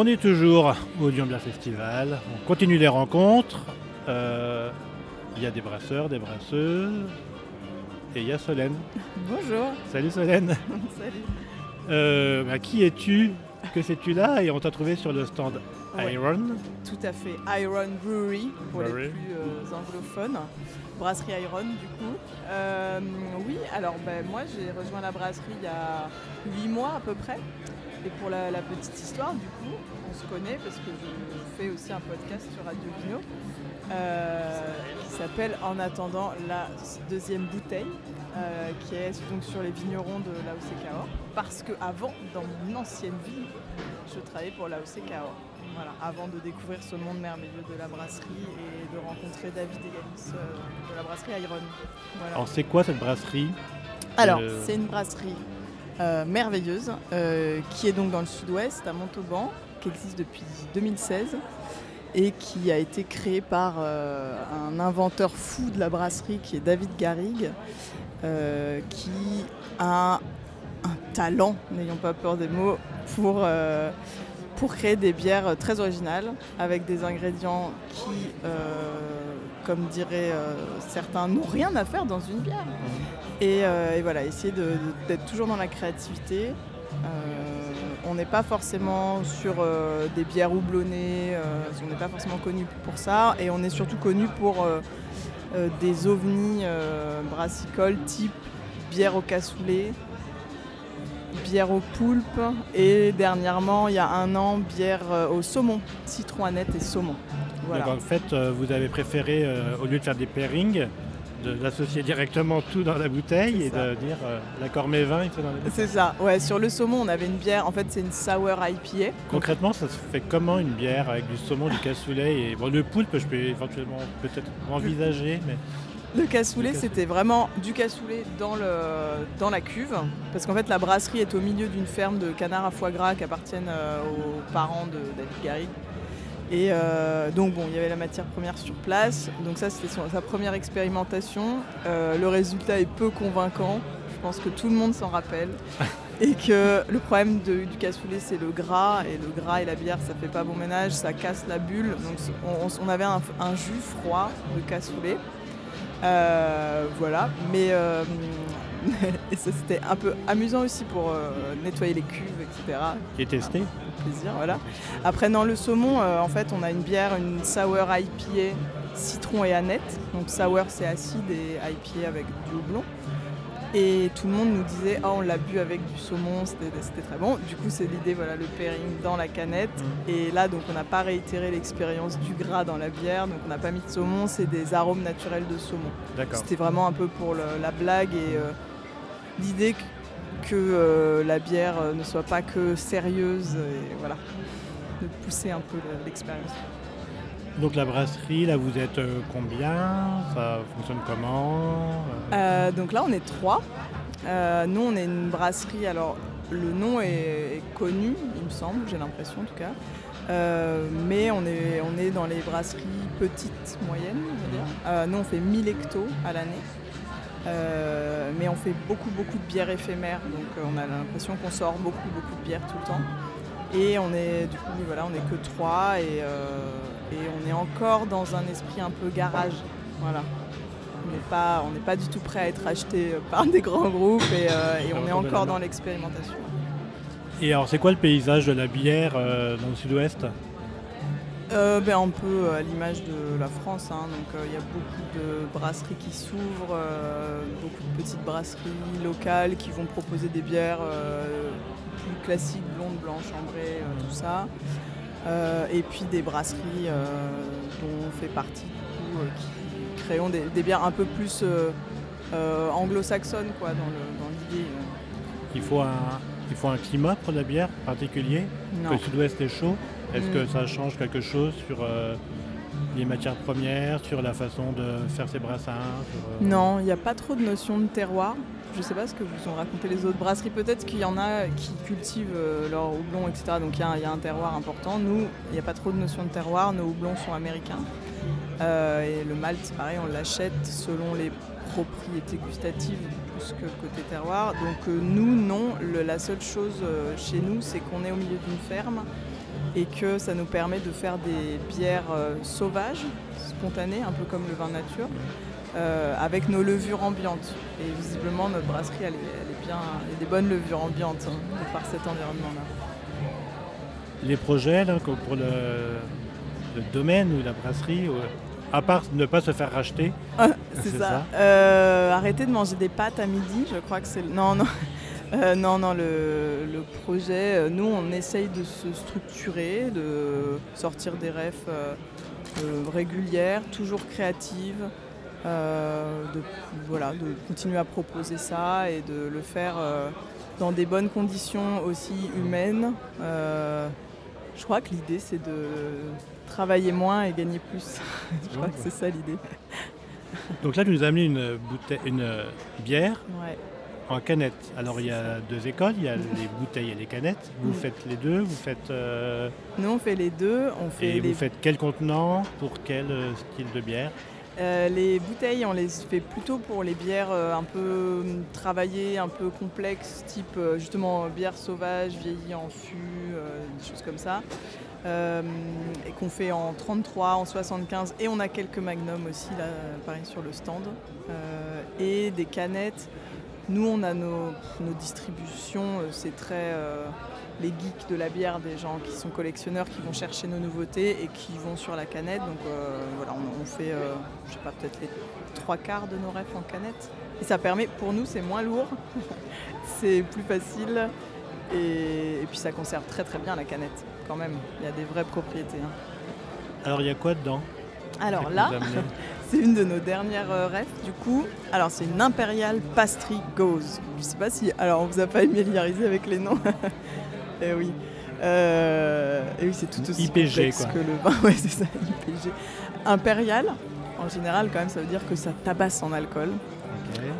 On est toujours au Lyon Bière Festival. On continue les rencontres. Euh, Il y a des brasseurs, des brasseuses. Et il y a Solène. Bonjour. Salut Solène. Salut. Euh, bah, qui es-tu? Que sais-tu là? Et on t'a trouvé sur le stand Ouais. Iron. Tout à fait. Iron Brewery pour Brewery. les plus euh, anglophones. Brasserie Iron du coup. Oui, alors ben, moi j'ai rejoint la brasserie il y a 8 mois à peu près. Et pour la, la petite histoire, du coup, on se connaît parce que je fais aussi un podcast sur Radio Vino euh, qui s'appelle En attendant la deuxième bouteille, euh, qui est donc sur les vignerons de l'AOC Cahors. Parce que avant, dans mon ancienne vie, je travaillais pour l'AOC Cahors. Voilà, avant de découvrir ce monde merveilleux de la brasserie et de rencontrer David Egalis euh, de la brasserie Iron. Voilà. Alors c'est quoi cette brasserie? Alors, Euh, c'est une brasserie euh, merveilleuse euh, qui est donc dans le sud-ouest, à Montauban, qui existe depuis 2016 et qui a été créée par euh, un inventeur fou de la brasserie qui est David Garrigue, qui a un talent, n'ayons pas peur des mots, pour, pour créer des bières très originales avec des ingrédients qui, euh, comme diraient euh, certains, n'ont rien à faire dans une bière. Et, euh, et voilà, essayer d'être toujours dans la créativité. On n'est pas forcément sur des bières houblonnées, on n'est pas forcément connu pour ça. Et on est surtout connu pour des ovnis brassicoles type bière au cassoulet, bière au poulpe et dernièrement, il y a un an, bière euh, au saumon, citron aneth et saumon. Voilà. Donc en fait, euh, vous avez préféré, euh, au lieu de faire des pairings, d'associer directement tout dans la bouteille et ça. de dire euh, l'accord mes vins, il faut dans la. C'est ça, ouais, sur le saumon, on avait une bière, en fait c'est une sour IPA. Concrètement, ça se fait comment une bière avec du saumon, du cassoulet et bon, le poulpe, je peux éventuellement peut-être envisager, mais Le cassoulet, c'était vraiment du cassoulet dans, le, dans la cuve, parce qu'en fait la brasserie est au milieu d'une ferme de canards à foie gras qui appartiennent euh, aux parents de David Garrigue. Et euh, donc bon, il y avait la matière première sur place, donc ça c'était sa première expérimentation. Euh, le résultat est peu convaincant, je pense que tout le monde s'en rappelle. Et que le problème de- du cassoulet c'est le gras, et le gras et la bière ça fait pas bon ménage, ça casse la bulle. Donc on, on- on avait un, un jus froid de cassoulet. Euh, voilà, mais euh, et ça c'était un peu amusant aussi pour euh, nettoyer les cuves, etc. Plaisir, voilà. Après dans le saumon, euh, en fait, on a une bière, une sour IPA, citron et aneth. Donc sour c'est acide et IPA avec du houblon. Et tout le monde nous disait, ah on l'a bu avec du saumon, c'était très bon. Du coup c'est l'idée, voilà, le pairing dans la canette. Et là, donc, on n'a pas réitéré l'expérience du gras dans la bière, donc on n'a pas mis de saumon, c'est des arômes naturels de saumon. C'était vraiment un peu pour le- la blague et euh, l'idée que, que, euh, la bière euh, ne soit pas que sérieuse, et voilà, de pousser un peu le- l'expérience. Donc la brasserie, là vous êtes euh, combien? Ça fonctionne comment? Euh, Euh, donc là, on est trois. Nous, on est une brasserie. Alors, le nom est, connu, il me semble, j'ai l'impression en tout cas. Mais on est, on est dans les brasseries petites, moyennes, on va dire. Nous, on fait 1000 hectos à l'année. Mais on fait beaucoup, beaucoup de bières éphémères. Donc, on a l'impression qu'on sort beaucoup, beaucoup de bières tout le temps. Et on est, du coup, voilà, on que trois et, euh, et on est encore dans un esprit un peu garage. Voilà. On n'est pas, pas du tout prêt à être acheté par des grands groupes et, euh, et on est Encore dans l'expérimentation. Et alors c'est quoi le paysage de la bière euh, dans le sud-ouest? Euh, ben, un peu à l'image de la France, hein. donc euh, il y a beaucoup de brasseries qui s'ouvrent, euh, beaucoup de petites brasseries locales qui vont proposer des bières plus classiques, blondes, blanches, ambrées, tout ça. Et puis des brasseries dont on fait partie, du coup, qui créons des, des bières un peu plus anglo-saxonnes quoi, dans le- dans l'idée. euh. il faut, un, il faut un climat pour la bière particulier? Que le sud-ouest est chaud? Est-ce Mm. que ça change quelque chose sur euh, les matières premières, sur la façon de faire ses brassins sur, euh, Non, il n'y a pas trop de notion de terroir. Je ne sais pas ce que vous ont raconté les autres brasseries. Peut-être qu'il y en a qui cultivent euh, leur houblon, etc. Donc il y, a un- il y a un terroir important. Nous, il n'y a pas trop de notion de terroir. Nos houblons sont américains. Euh, et le malt, pareil, on l'achète selon les propriétés gustatives plus que côté terroir. Donc nous, non. la seule chose chez nous, c'est qu'on est au milieu d'une ferme et que ça nous permet de faire des bières sauvages, spontanées, un peu comme le vin nature. avec nos levures ambiantes. Et visiblement, notre brasserie, elle, est bien, a des bonnes levures ambiantes hein, par cet environnement-là. Les projets pour le, domaine ou la brasserie, à part ne pas se faire racheter. Ah, c'est ça. Euh, arrêter de manger des pâtes à midi, je crois que c'est. Non, non. Euh, non, non, le, projet, euh, nous, on essaye de se structurer, de sortir des refs régulières, toujours créatives, de, voilà, de continuer à proposer ça et de le faire dans des bonnes conditions aussi humaines. je crois que l'idée, c'est de travailler moins et gagner plus. Je crois que c'est ça l'idée. Donc là, tu nous as amené une, bouteille, une bière en canette. Alors il y a deux écoles, il y a les bouteilles et les canettes. Vous mm. faites les deux, vous faites... Euh, Nous on fait les deux. On fait et vous faites quel contenant pour quel euh, style de bière? Euh, les bouteilles, on les fait plutôt pour les bières un peu travaillées, un peu complexes, type justement bière sauvage, vieillie en fût, des choses comme ça. Euh, et qu'on fait en 33, en 75 et on a quelques magnums aussi là pareil sur le stand euh, et des canettes. Nous on a nos, distributions, euh, c'est très les geeks de la bière, des gens qui sont collectionneurs, qui vont chercher nos nouveautés et qui vont sur la canette. Donc voilà, on, fait, je sais pas, peut-être les trois quarts de nos refs en canette. Et ça permet, pour nous, c'est moins lourd, c'est plus facile et, puis ça conserve très très bien la canette quand même. Il y a des vraies propriétés. Hein. Alors il y a quoi dedans? Alors là, c'est une de nos dernières euh, refs du coup. Alors c'est une Imperial Pastry Gauze. Je sais pas si. Alors on vous a pas familiarisé avec les noms. eh oui. Euh, et oui, c'est tout aussi IPG, quoi. que le vin. Ouais, c'est ça, IPG. Impérial, en général, quand même, ça veut dire que ça tabasse en alcool.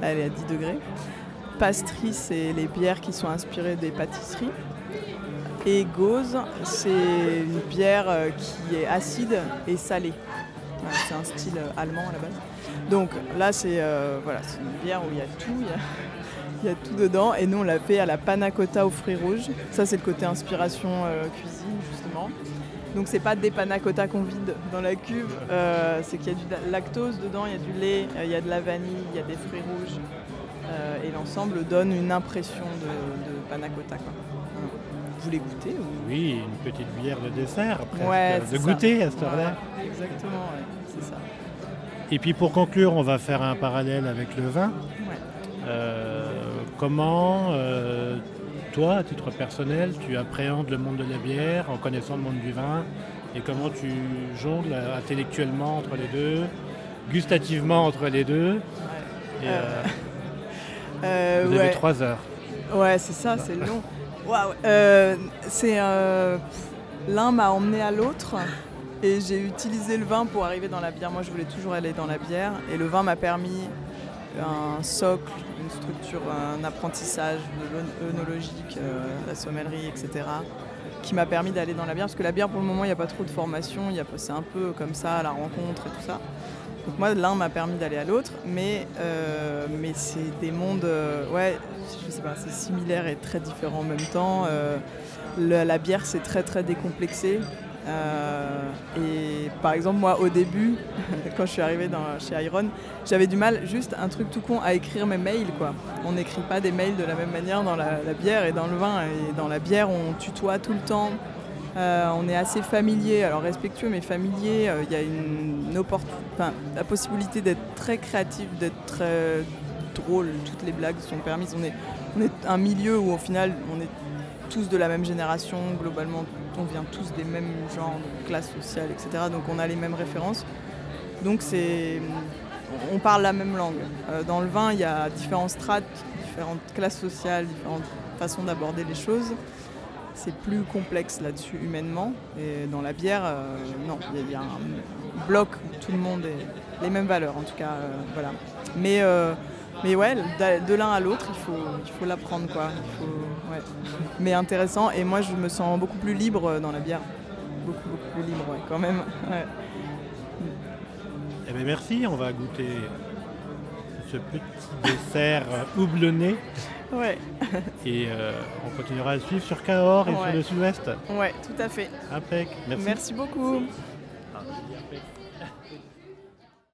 Elle est à 10 degrés. Pastry, c'est les bières qui sont inspirées des pâtisseries. Et Gauze, c'est une bière euh, qui est acide et salée. C'est un style euh, allemand à la base. Donc là, c'est euh, voilà, une bière où il y a tout, il y a, tout dedans. Et nous, on l'a fait à la panna cotta aux fruits rouges. Ça, c'est le côté inspiration cuisine, justement. Donc c'est pas des panna cotta qu'on vide dans la cuve, c'est qu'il y a du lactose dedans, il y a du lait, il y a de la vanille, il y a des fruits rouges. et l'ensemble donne une impression de, de. Voulez goûter Oui, une petite bière de dessert, presque, de goûter à cette heure-là. exactement, c'est ça. Et puis pour conclure, on va faire un parallèle avec le vin. Euh, comment, euh, toi, à titre personnel, tu appréhendes le monde de la bière en connaissant le monde du vin? Et comment tu jongles intellectuellement entre les deux, gustativement entre les deux? Euh, Vous avez trois heures. Ouais, c'est ça, c'est long. Euh, c'est euh, l'un m'a emmené à l'autre et j'ai utilisé le vin pour arriver dans la bière. Moi, je voulais toujours aller dans la bière et le vin m'a permis un socle, une structure, un apprentissage œnologique, euh, la sommellerie, etc. qui m'a permis d'aller dans la bière parce que la bière pour le moment il n'y a pas trop de formation, c'est un peu comme ça la rencontre et tout ça. Donc moi, l'un m'a permis d'aller à l'autre, mais, euh, mais c'est des mondes, euh, ouais, je sais pas, c'est similaire et très différent en même temps. Euh, la bière, c'est très très décomplexé. et par exemple, moi, au début, quand je suis arrivée chez Iron, j'avais du mal, juste un truc tout con, à écrire mes mails. Quoi. On n'écrit pas des mails de la même manière dans la, la bière et dans le vin. Et dans la bière, on tutoie tout le temps. Euh, on est assez familier, alors respectueux mais familier. Euh, il y a une, la possibilité d'être très créatif, d'être très drôle. Toutes les blagues sont permises. On est, on un milieu où au final on est tous de la même génération. Globalement, on vient tous des mêmes genres classes sociales, etc. Donc on a les mêmes références. Donc on parle la même langue. Euh, dans le vin, il y a différents strates, différentes classes sociales, différentes façons d'aborder les choses c'est plus complexe là-dessus humainement. Et dans la bière, euh, non, il y, a un bloc où tout le monde est les mêmes valeurs en tout cas. Euh, voilà. Mais, euh, mais ouais, de l'un à l'autre, il faut, il faut l'apprendre quoi. Mais intéressant. Et moi, je me sens beaucoup plus libre dans la bière. Beaucoup, beaucoup plus libre, ouais, quand même. Eh bien, merci, on va goûter ce petit dessert houblonné. Ouais. Et euh, on continuera à suivre sur Cahors et sur le sud-ouest. Ouais, tout à fait. Impec. Merci. Merci beaucoup.